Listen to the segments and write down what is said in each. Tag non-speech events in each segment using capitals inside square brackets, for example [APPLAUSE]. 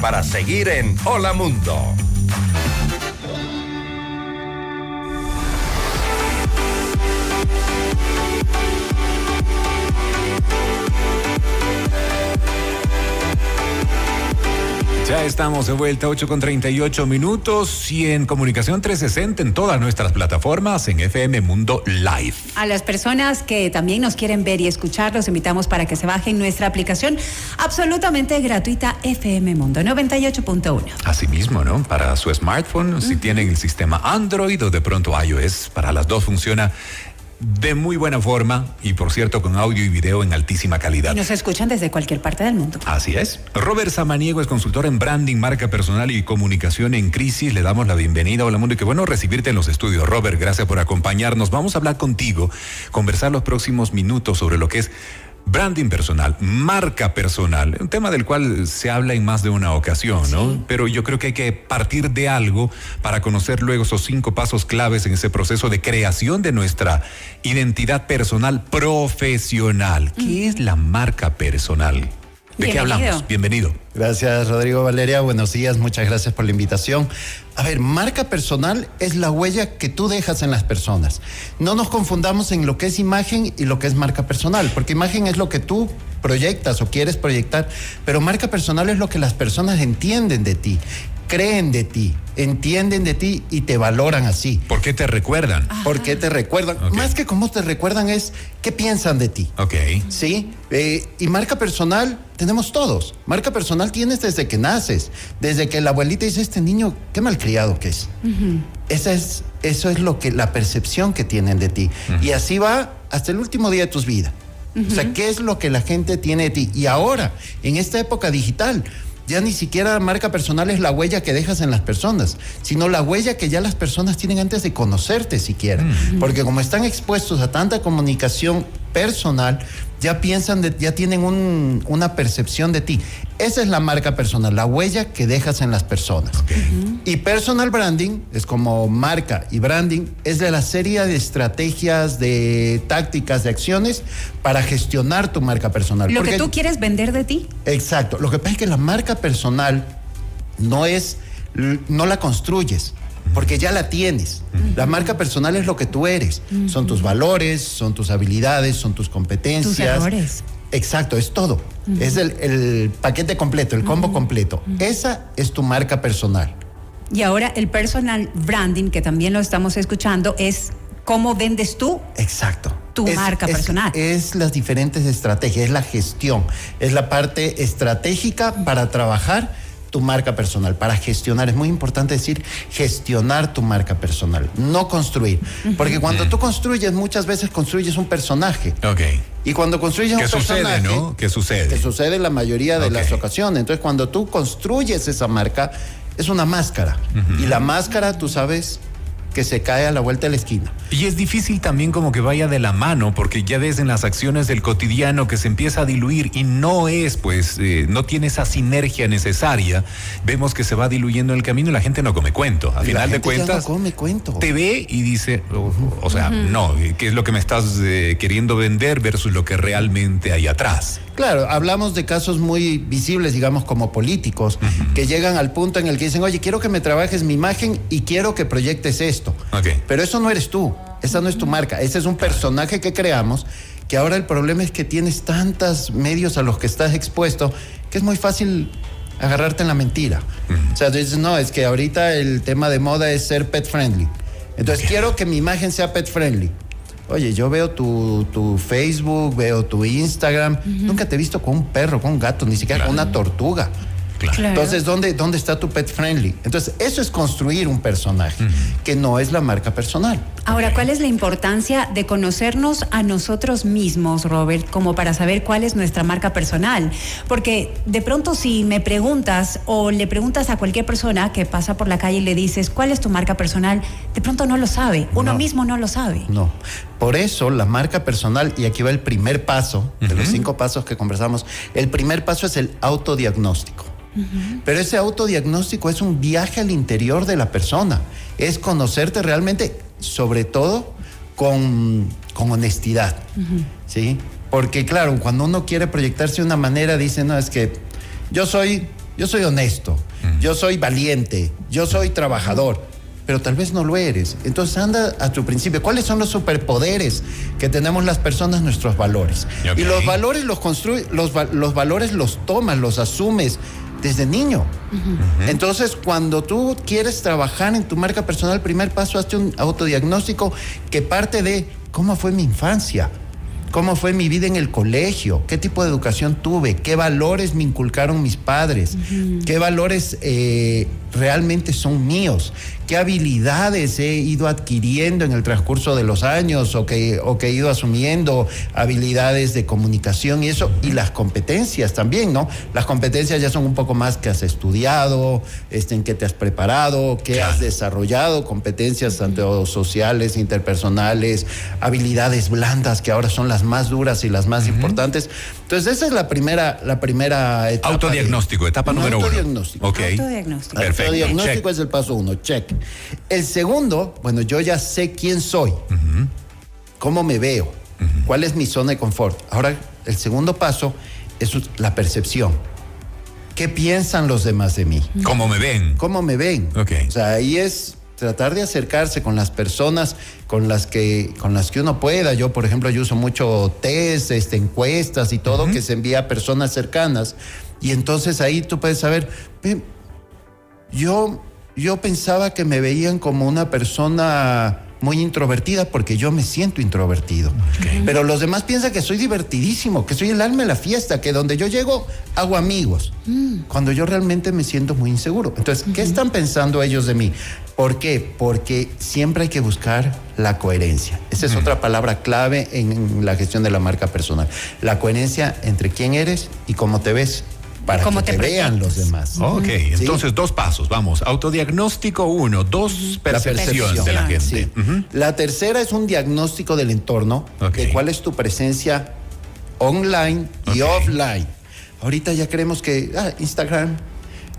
para seguir en Hola Mundo. Ya estamos de vuelta, 8 con 38 minutos y en Comunicación 360 en todas nuestras plataformas en FM Mundo Live. A las personas que también nos quieren ver y escuchar, los invitamos para que se bajen nuestra aplicación absolutamente gratuita FM Mundo 98.1. Asimismo, ¿no? Para su smartphone, si tienen el sistema Android o de pronto iOS, para las dos funciona de muy buena forma y por cierto con audio y video en altísima calidad. Y nos escuchan desde cualquier parte del mundo. Así es. Robert Samaniego es consultor en branding, marca personal y comunicación en crisis. Le damos la bienvenida. Hola mundo y qué bueno recibirte en los estudios. Robert, gracias por acompañarnos. Vamos a hablar contigo, conversar los próximos minutos sobre lo que es Branding personal, marca personal, un tema del cual se habla en más de una ocasión, ¿no? Pero yo creo que hay que partir de algo para conocer luego esos cinco pasos claves en ese proceso de creación de nuestra identidad personal profesional. ¿Qué es la marca personal? ¿De qué hablamos? Bienvenido. Gracias, Rodrigo Valeria. Buenos días, muchas gracias por la invitación. A ver, marca personal es la huella que tú dejas en las personas. No nos confundamos en lo que es imagen y lo que es marca personal, porque imagen es lo que tú proyectas o quieres proyectar, pero marca personal es lo que las personas entienden de ti creen de ti, entienden de ti y te valoran así. ¿Por qué te recuerdan? ¿Por qué te recuerdan? Más que cómo te recuerdan es qué piensan de ti. Ok. Sí. Eh, y marca personal tenemos todos. Marca personal tienes desde que naces. Desde que la abuelita dice, este niño, qué malcriado que es. Esa es. Eso es lo que, la percepción que tienen de ti. Y así va hasta el último día de tus vidas. O sea, ¿qué es lo que la gente tiene de ti? Y ahora, en esta época digital, ya ni siquiera marca personal es la huella que dejas en las personas, sino la huella que ya las personas tienen antes de conocerte siquiera. Porque como están expuestos a tanta comunicación personal, ya piensan, ya tienen una percepción de ti. Esa es la marca personal, la huella que dejas en las personas. Y personal branding es como marca y branding, es de la serie de estrategias, de tácticas, de acciones para gestionar tu marca personal. Lo que tú quieres vender de ti. Exacto. Lo que pasa es que la marca personal no es, no la construyes porque ya la tienes. La marca personal es lo que tú eres. Son tus valores, son tus habilidades, son tus competencias. Tus errores. Exacto, es todo. Es el, paquete completo, el combo completo. Esa es tu marca personal. Y ahora el personal branding, que también lo estamos escuchando, es cómo vendes tú. Exacto. Tu marca personal. Es las diferentes estrategias, es la gestión, es la parte estratégica para trabajar tu marca personal, para gestionar. Es muy importante decir gestionar tu marca personal, no construir. Porque cuando tú construyes, muchas veces construyes un personaje. Ok. Y cuando construyes un sucede, ¿no? ¿Qué sucede? Que sucede en la mayoría de las ocasiones. Entonces, cuando tú construyes esa marca, es una máscara. Y la máscara, tú sabes, que se cae a la vuelta de la esquina. Y es difícil también como que vaya de la mano, porque ya ves en las acciones del cotidiano que se empieza a diluir y no es, pues, eh, no tiene esa sinergia necesaria. Vemos que se va diluyendo en el camino y la gente no come cuento. A final de cuentas, no come cuento. te ve y dice, o, sea, no, ¿qué es lo que me estás eh, queriendo vender versus lo que realmente hay atrás? Claro, hablamos de casos muy visibles, digamos, como políticos, que llegan al punto en el que dicen, oye, quiero que me trabajes mi imagen y quiero que proyectes esto. Pero eso no eres tú, esa no es tu marca, ese es un personaje que creamos, que ahora el problema es que tienes tantos medios a los que estás expuesto, que es muy fácil agarrarte en la mentira. O sea, tú dices, no, es que ahorita el tema de moda es ser pet friendly. Entonces quiero que mi imagen sea pet friendly. Oye, yo veo tu, tu Facebook, veo tu Instagram. Nunca te he visto con un perro, con un gato, ni siquiera con una tortuga. Entonces, ¿dónde, ¿dónde está tu pet friendly? Entonces, eso es construir un personaje, que no es la marca personal. Ahora, ¿cuál es la importancia de conocernos a nosotros mismos, Robert, como para saber cuál es nuestra marca personal? Porque de pronto si me preguntas o le preguntas a cualquier persona que pasa por la calle y le dices, ¿cuál es tu marca personal? De pronto no lo sabe, uno mismo no lo sabe. No, por eso la marca personal, y aquí va el primer paso, de los cinco pasos que conversamos, el primer paso es el autodiagnóstico. Pero ese autodiagnóstico es un viaje al interior de la persona, es conocerte realmente, sobre todo con, honestidad, ¿sí? Porque claro, cuando uno quiere proyectarse de una manera, dice, no, es que yo soy yo soy honesto, yo soy valiente, yo soy trabajador, pero tal vez no lo eres. Entonces anda a tu principio. ¿Cuáles son los superpoderes que tenemos las personas, nuestros valores? Y los valores los construye, los, los valores los tomas, los asumes desde niño. Entonces, cuando tú quieres trabajar en tu marca personal, primer paso, hazte un autodiagnóstico que parte de cómo fue mi infancia, cómo fue mi vida en el colegio, qué tipo de educación tuve, qué valores me inculcaron mis padres, qué valores eh, realmente son míos, qué habilidades he ido adquiriendo en el transcurso de los años o que, o que he ido asumiendo, habilidades de comunicación y eso, y las competencias también, ¿no? Las competencias ya son un poco más que has estudiado, este, en qué te has preparado, qué Claro. has desarrollado, competencias tanto sociales, interpersonales, habilidades blandas que ahora son las más duras y las más importantes. Entonces, esa es la primera, la primera etapa. de- Autodiagnóstico, etapa número uno. autodiagnóstico. Ok. Autodiagnóstico. Perfecto. Autodiagnóstico check. es el paso uno, check. El segundo, bueno, yo ya sé quién soy, cómo me veo, cuál es mi zona de confort. Ahora, el segundo paso es la percepción. ¿Qué piensan los demás de mí? ¿Cómo me ven? ¿Cómo me ven? Ok. O sea, ahí es tratar de acercarse con las personas con las que con las que uno pueda. Yo, por ejemplo, yo uso mucho test, este, encuestas y todo que se envía a personas cercanas y entonces ahí tú puedes saber, "Ve, yo yo pensaba que me veían como una persona muy introvertida porque yo me siento introvertido. Pero los demás piensan que soy divertidísimo, que soy el alma de la fiesta, que donde yo llego hago amigos. Cuando yo realmente me siento muy inseguro. Entonces, ¿qué están pensando ellos de mí? ¿Por qué? Porque siempre hay que buscar la coherencia. Esa es otra palabra clave en la gestión de la marca personal. La coherencia entre quién eres y cómo te ves para que te te, vean los demás. Ok, entonces dos pasos, vamos. Autodiagnóstico uno, dos La percepción de la gente. sí. La tercera es un diagnóstico del entorno, de cuál es tu presencia online y offline. Ahorita ya creemos que ah, Instagram,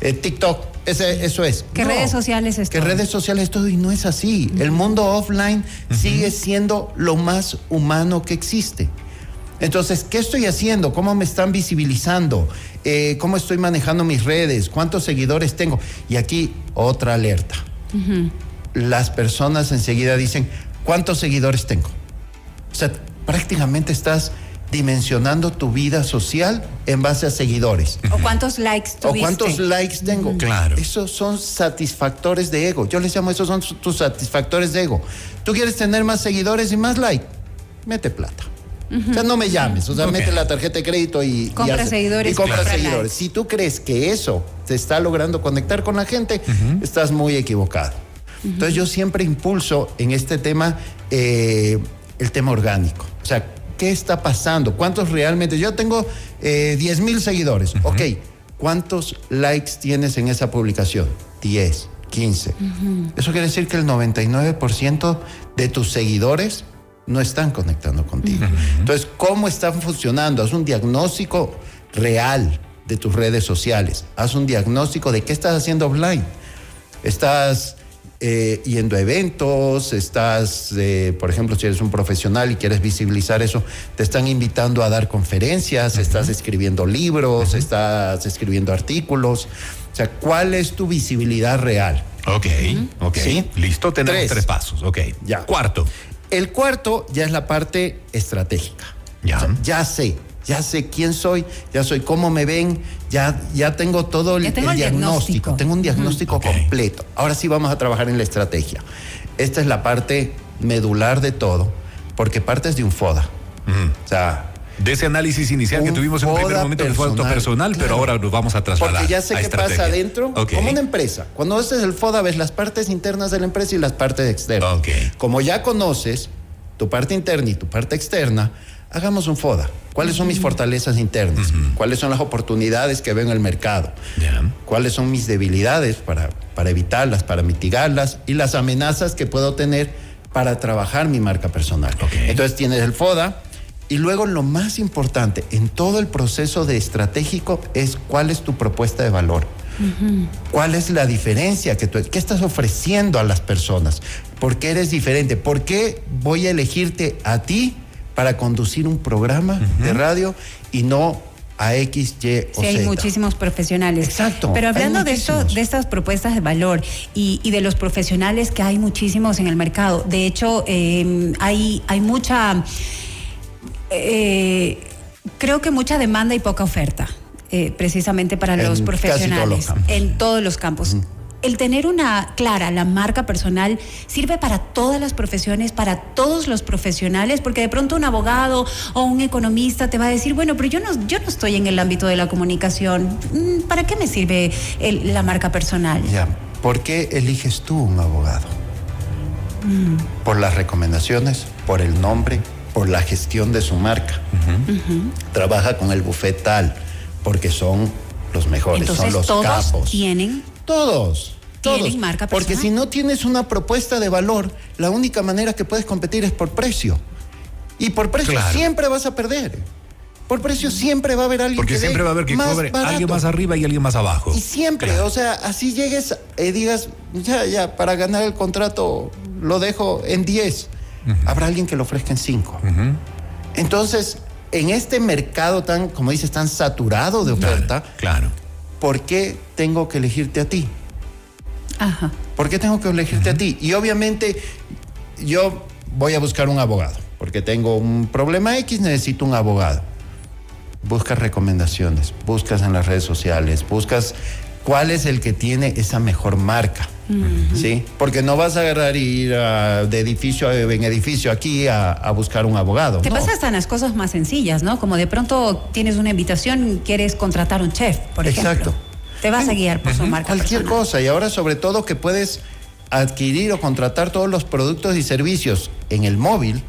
eh, TikTok, ese- eso es. ¿Qué redes sociales es Que todo? redes sociales es todo y no es así. El mundo offline sigue siendo lo más humano que existe. Entonces, ¿qué estoy haciendo? ¿Cómo me están visibilizando? Eh, ¿Cómo estoy manejando mis redes? ¿Cuántos seguidores tengo? Y aquí otra alerta. Las personas enseguida dicen, ¿cuántos seguidores tengo? O sea, prácticamente estás dimensionando tu vida social en base a seguidores. ¿O cuántos likes ¿O tuviste? cuántos likes tengo? Claro. Esos son satisfactores de ego. Yo les llamo, esos son tus satisfactores de ego. Tú quieres tener más seguidores y más like, mete plata. O sea, no me llames, o sea, mete la tarjeta de crédito y... y Compra hace- seguidores, Y compra seguidores. Si tú crees que eso te está logrando conectar con la gente, estás muy equivocado. Entonces yo siempre impulso en este tema eh, el tema orgánico. O sea, ¿qué está pasando? ¿Cuántos realmente? Yo tengo eh, 10 mil seguidores. Ok, ¿cuántos likes tienes en esa publicación? 10, 15. Eso quiere decir que el 99% de tus seguidores no están conectando contigo. Entonces, ¿cómo están funcionando? Haz un diagnóstico real de tus redes sociales. Haz un diagnóstico de qué estás haciendo offline. Estás eh, yendo a eventos, estás, eh, por ejemplo, si eres un profesional y quieres visibilizar eso, te están invitando a dar conferencias, estás escribiendo libros, estás escribiendo artículos. O sea, ¿cuál es tu visibilidad real? Ok, ok. Sí. Listo, tenemos Tres. tres pasos. Ok. Ya. Cuarto. El cuarto ya es la parte estratégica. Ya. O sea, ya sé, ya sé quién soy, ya soy cómo me ven, ya, ya tengo todo el, Ya tengo el el diagnóstico. Tengo un diagnóstico completo. Ahora sí vamos a trabajar en la estrategia. Esta es la parte medular de todo, porque partes de un FODA. O sea, De ese análisis inicial que tuvimos en un primer momento que fue personal, autopersonal, pero claro. ahora nos vamos a trasladar. Porque ya sé qué pasa adentro, como una empresa. Cuando haces el FODA, ves las partes internas de la empresa y las partes externas. Como ya conoces tu parte interna y tu parte externa, hagamos un FODA. ¿Cuáles son mis fortalezas internas? ¿Cuáles son las oportunidades que veo en el mercado? ¿Cuáles son mis debilidades para, para evitarlas, para mitigarlas? Y las amenazas que puedo tener para trabajar mi marca personal. Entonces tienes el FODA. Y luego lo más importante en todo el proceso de estratégico es cuál es tu propuesta de valor. ¿Cuál es la diferencia que tú, qué estás ofreciendo a las personas? ¿Por qué eres diferente? ¿Por qué voy a elegirte a ti para conducir un programa de radio y no a X, Y o Sí, hay Z. muchísimos profesionales. Exacto, Pero hablando de esto, de estas propuestas de valor y, y de los profesionales que hay muchísimos en el mercado. De hecho, eh, hay, hay mucha, eh, creo que mucha demanda y poca oferta, eh, precisamente para En los casi todos los profesionales en todos los campos. El tener una clara, la marca personal, sirve para todas las profesiones, para todos los profesionales, porque de pronto un abogado o un economista te va a decir, bueno, pero yo no, yo no estoy en el ámbito de la comunicación, Mm, ¿para qué me sirve el- la marca personal? Ya, ¿por qué eliges tú un abogado? Por las recomendaciones, por el nombre, por la gestión de su marca. Trabaja con el buffet tal, porque son los mejores, son los todos capos. tienen Todos. Todos. Tienen marca Porque si no tienes una propuesta de valor, la única manera que puedes competir es por precio. Y por precio Claro. siempre vas a perder. Por precio siempre va a haber alguien Porque que siempre va a haber que más cobre barato. alguien más arriba y alguien más abajo. Y siempre, Claro. o sea, así llegues y digas, ya, ya, para ganar el contrato lo dejo en 10. Habrá alguien que lo ofrezca en 5. Ujú. Entonces, en este mercado tan, como dices, tan saturado de oferta, Claro, claro. ¿por qué tengo que elegirte a ti? Ajá. ¿Por qué tengo que elegirte a ti? Y obviamente yo voy a buscar un abogado, porque tengo un problema X, necesito un abogado. Buscas recomendaciones, buscas en las redes sociales, buscas cuál es el que tiene esa mejor marca. ¿Sí? Porque no vas a agarrar y ir a- de edificio en edificio aquí a, a buscar un abogado. Te no. pasa hasta en las cosas más sencillas, ¿no? Como de pronto tienes una invitación, quieres contratar un chef, por ejemplo. Exacto. Te vas a guiar por su marca Cualquier personal. cosa. Y ahora sobre todo que puedes adquirir o contratar todos los productos y servicios en el móvil,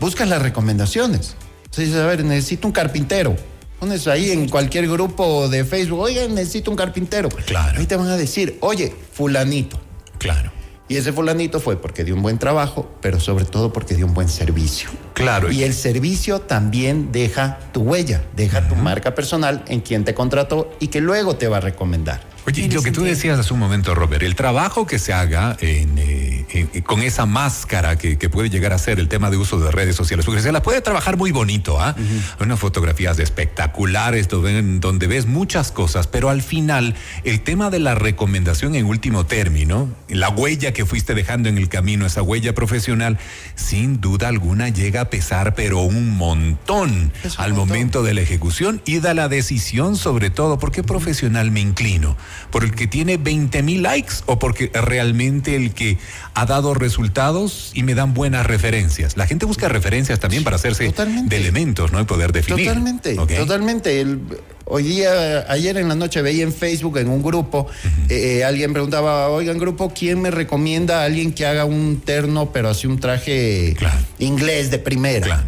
buscas las recomendaciones. Dices, a ver, necesito un carpintero. Pones ahí en cualquier grupo de Facebook, oye, necesito un carpintero. Claro. Ahí te van a decir, oye, fulanito. Claro. Y ese fulanito fue porque dio un buen trabajo, pero sobre todo porque dio un buen servicio. Claro. Y el servicio también deja tu huella, deja tu marca personal en quien te contrató y que luego te va a recomendar. Oye, lo que tú decías hace un momento, Robert, el trabajo que se haga en, eh, en- con esa máscara que, que puede llegar a ser el tema de uso de redes sociales, porque se la puede trabajar muy bonito, ¿ah? Hay unas fotografías espectaculares donde, donde ves muchas cosas, pero al final el tema de la recomendación en último término, la huella que fuiste dejando en el camino, esa huella profesional, sin duda alguna llega a pesar, pero un montón un al montón. momento de la ejecución y da la decisión sobre todo, ¿por qué profesional me inclino? ¿Por el que tiene 20 mil likes o porque realmente el que ha dado resultados y me dan buenas referencias? La gente busca referencias también para hacerse Totalmente. de elementos, ¿no? Y poder definir. Totalmente, totalmente. El- hoy día, ayer en la noche veía en Facebook, en un grupo, eh, alguien preguntaba, oigan grupo, ¿quién me recomienda a alguien que haga un terno, pero así un traje Claro. inglés de primera? Claro.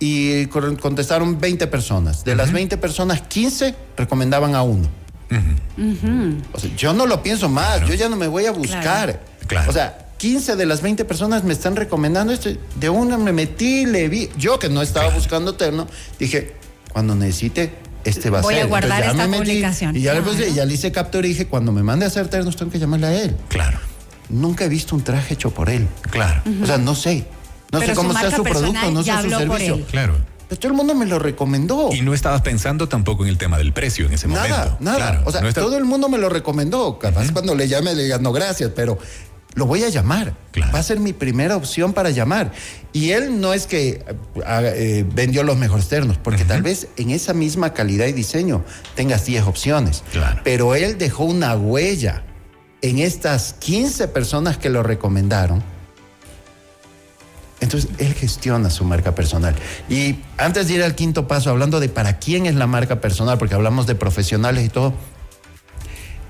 Y contestaron 20 personas. De las 20 personas, 15 recomendaban a uno. O sea, yo no lo pienso más, yo ya no me voy a buscar. Claro. O sea, 15 de las 20 personas me están recomendando esto. De una me metí, le vi. Yo que no estaba buscando terno, dije, cuando necesite, este va a Voy a ser. guardar Entonces, ya esta me metí publicación. Y ya, le puse- ya le hice captura y dije, cuando me mande a hacer ternos, tengo que llamarle a él. Claro, Nunca he visto un traje hecho por él. claro, O sea, no sé. No Pero sé cómo marca su producto, no sé su servicio. claro. Pero todo el mundo me lo recomendó. Y no estabas pensando tampoco en el tema del precio en ese Nada, momento. nada. Claro, o sea, no todo el mundo me lo recomendó. Capaz cuando le llame le diga, no, gracias, pero lo voy a llamar. Claro. Va a ser mi primera opción para llamar. Y él no es que eh, haga- eh, vendió los mejores ternos, porque tal vez en esa misma calidad y diseño tengas 10 opciones. Claro. Pero él dejó una huella en estas 15 personas que lo recomendaron. Entonces, él gestiona su marca personal. Y antes de ir al quinto paso, hablando de para quién es la marca personal, porque hablamos de profesionales y todo,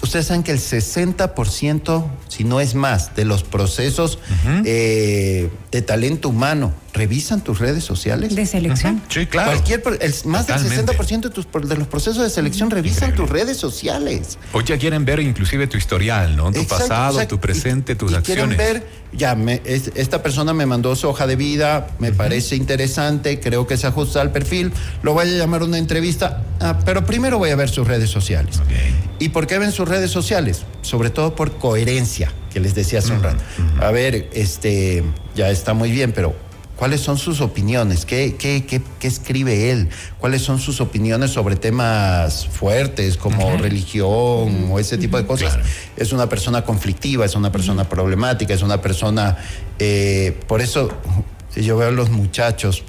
ustedes saben que el 60%, si no es más, de los procesos eh, de talento humano revisan tus redes sociales. De selección. Sí, claro. Cualquier, el- más del Totalmente. 60% de, tus, de los procesos de selección revisan Increíble. tus redes sociales. Hoy ya quieren ver inclusive tu historial, ¿no? Tu Exacto, pasado, exacto. tu presente, Y- tus y acciones. Quieren ver, ya, me- es- esta persona me mandó su hoja de vida, me parece interesante, creo que se ajusta al perfil, lo voy a llamar a una entrevista, ah, pero primero voy a ver sus redes sociales. ¿Y por qué ven sus redes sociales? Sobre todo por coherencia, que les decía hace un rato. A ver, este, ya está muy bien, pero cuáles son sus opiniones, ¿Qué, qué, qué, qué escribe él, cuáles son sus opiniones sobre temas fuertes como religión o ese tipo de cosas. Es una persona conflictiva, es una persona problemática, es una persona... Eh, por eso yo veo a los muchachos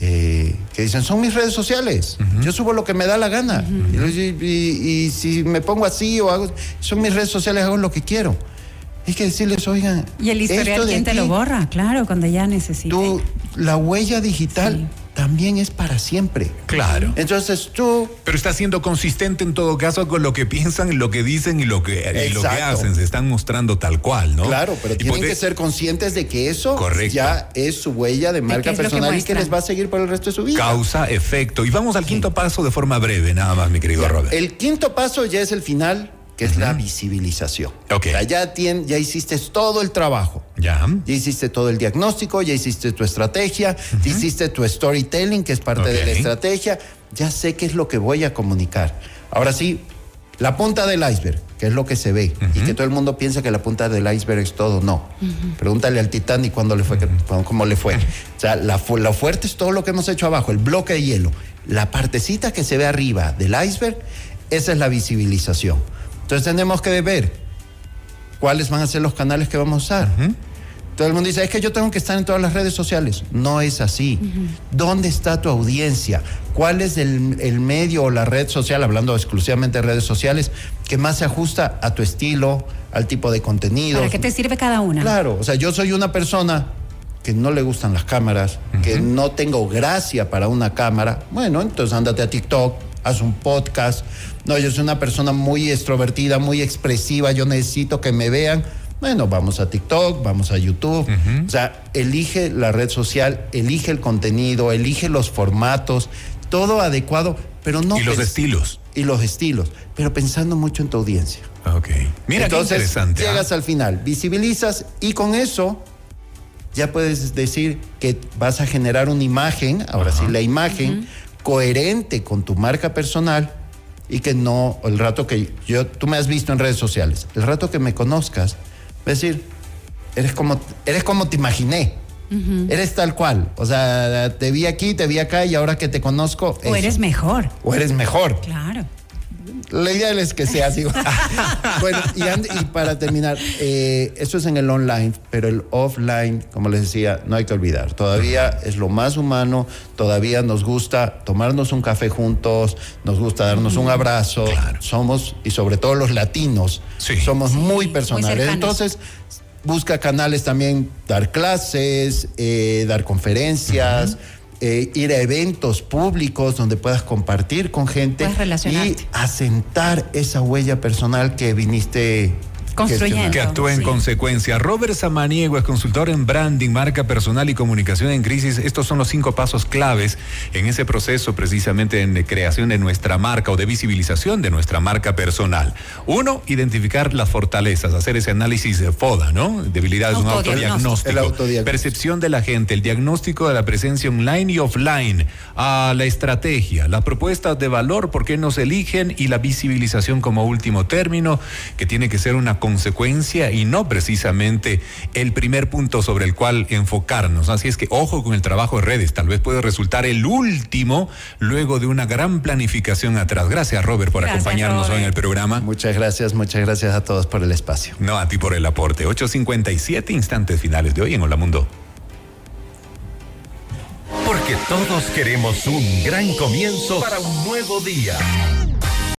eh, que dicen, son mis redes sociales, yo subo lo que me da la gana. y, si me pongo así o hago, son mis redes sociales, hago lo que quiero. Hay que decirles, oigan. Y el historial, ¿quién te lo borra? Claro, cuando ya necesites. Tú, la huella digital también es para siempre. Claro. Entonces tú... Pero está siendo consistente en todo caso con lo que piensan, lo que dicen y lo que, lo que hacen. Se están mostrando tal cual, ¿no? Claro, pero tienen que ser conscientes de que eso ya es su huella de marca personal y que les va a seguir por el resto de su vida. Causa, efecto. Y vamos al quinto paso de forma breve, nada más, mi querido Robert. El quinto paso ya es el final que es la visibilización. Ok. ya, ya hiciste todo el trabajo. Ya. Ya hiciste todo el diagnóstico, ya hiciste tu estrategia, ya hiciste tu storytelling, que es parte de la estrategia. Ya sé qué es lo que voy a comunicar. Ahora sí, la punta del iceberg, que es lo que se ve, y que todo el mundo piensa que la punta del iceberg es todo. No. Pregúntale al Titanic cuándo le fue, cómo le fue. O sea, la, la fuerte es todo lo que hemos hecho abajo, el bloque de hielo. La partecita que se ve arriba del iceberg, esa es la visibilización. Entonces tenemos que ver cuáles van a ser los canales que vamos a usar. Todo el mundo dice, es que yo tengo que estar en todas las redes sociales. No es así. ¿Dónde está tu audiencia? ¿Cuál es el, el, medio o la red social, hablando exclusivamente de redes sociales, que más se ajusta a tu estilo, al tipo de contenido? ¿Para qué te sirve cada una? Claro, o sea, yo soy una persona que no le gustan las cámaras, que no tengo gracia para una cámara. Bueno, entonces ándate a TikTok, haz un podcast. No, yo soy una persona muy extrovertida, muy expresiva, yo necesito que me vean. Bueno, vamos a TikTok, vamos a YouTube. O sea, elige la red social, elige el contenido, elige los formatos, todo adecuado, pero no. Y los estilos. Y los estilos, pero pensando mucho en tu audiencia. Ok. Mira Entonces, qué interesante. ¿ah? Llegas al final, visibilizas y con eso ya puedes decir que vas a generar una imagen, ahora sí, la imagen coherente con tu marca personal y que no, el rato que yo, tú me has visto en redes sociales, el rato que me conozcas, decir, eres como, eres como te imaginé. Eres tal cual. O sea, te vi aquí, te vi acá y ahora que te conozco. O eres mejor. O eres mejor. Claro. La idea es que sea así. [LAUGHS] bueno, y, para terminar, eh, eso es en el online, pero el offline, como les decía, no hay que olvidar. Todavía es lo más humano, todavía nos gusta tomarnos un café juntos, nos gusta darnos un abrazo. Somos, y sobre todo los latinos, somos muy personales. Entonces, busca canales también, dar clases, eh, dar conferencias. Eh, ir a eventos públicos donde puedas compartir con gente y asentar esa huella personal que viniste Construyendo. Que actúe en consecuencia. Robert Samaniego es consultor en branding, marca personal y comunicación en crisis. Estos son los cinco pasos claves en ese proceso precisamente de creación de nuestra marca o de visibilización de nuestra marca personal. Uno, identificar las fortalezas, hacer ese análisis de FODA, ¿no? Debilidades, un autodiagnóstico. Percepción de la gente, el diagnóstico de la presencia online y offline, a la estrategia, las propuestas de valor, por qué nos eligen y la visibilización como último término, que tiene que ser una consecuencia y no precisamente el primer punto sobre el cual enfocarnos. Así es que ojo con el trabajo de redes, tal vez puede resultar el último luego de una gran planificación atrás. Gracias Robert por acompañarnos hoy en el programa. Muchas gracias, muchas gracias a todos por el espacio. No, a ti por el aporte. 8.57 instantes finales de hoy en Hola Mundo. Porque todos queremos un gran comienzo para un nuevo día.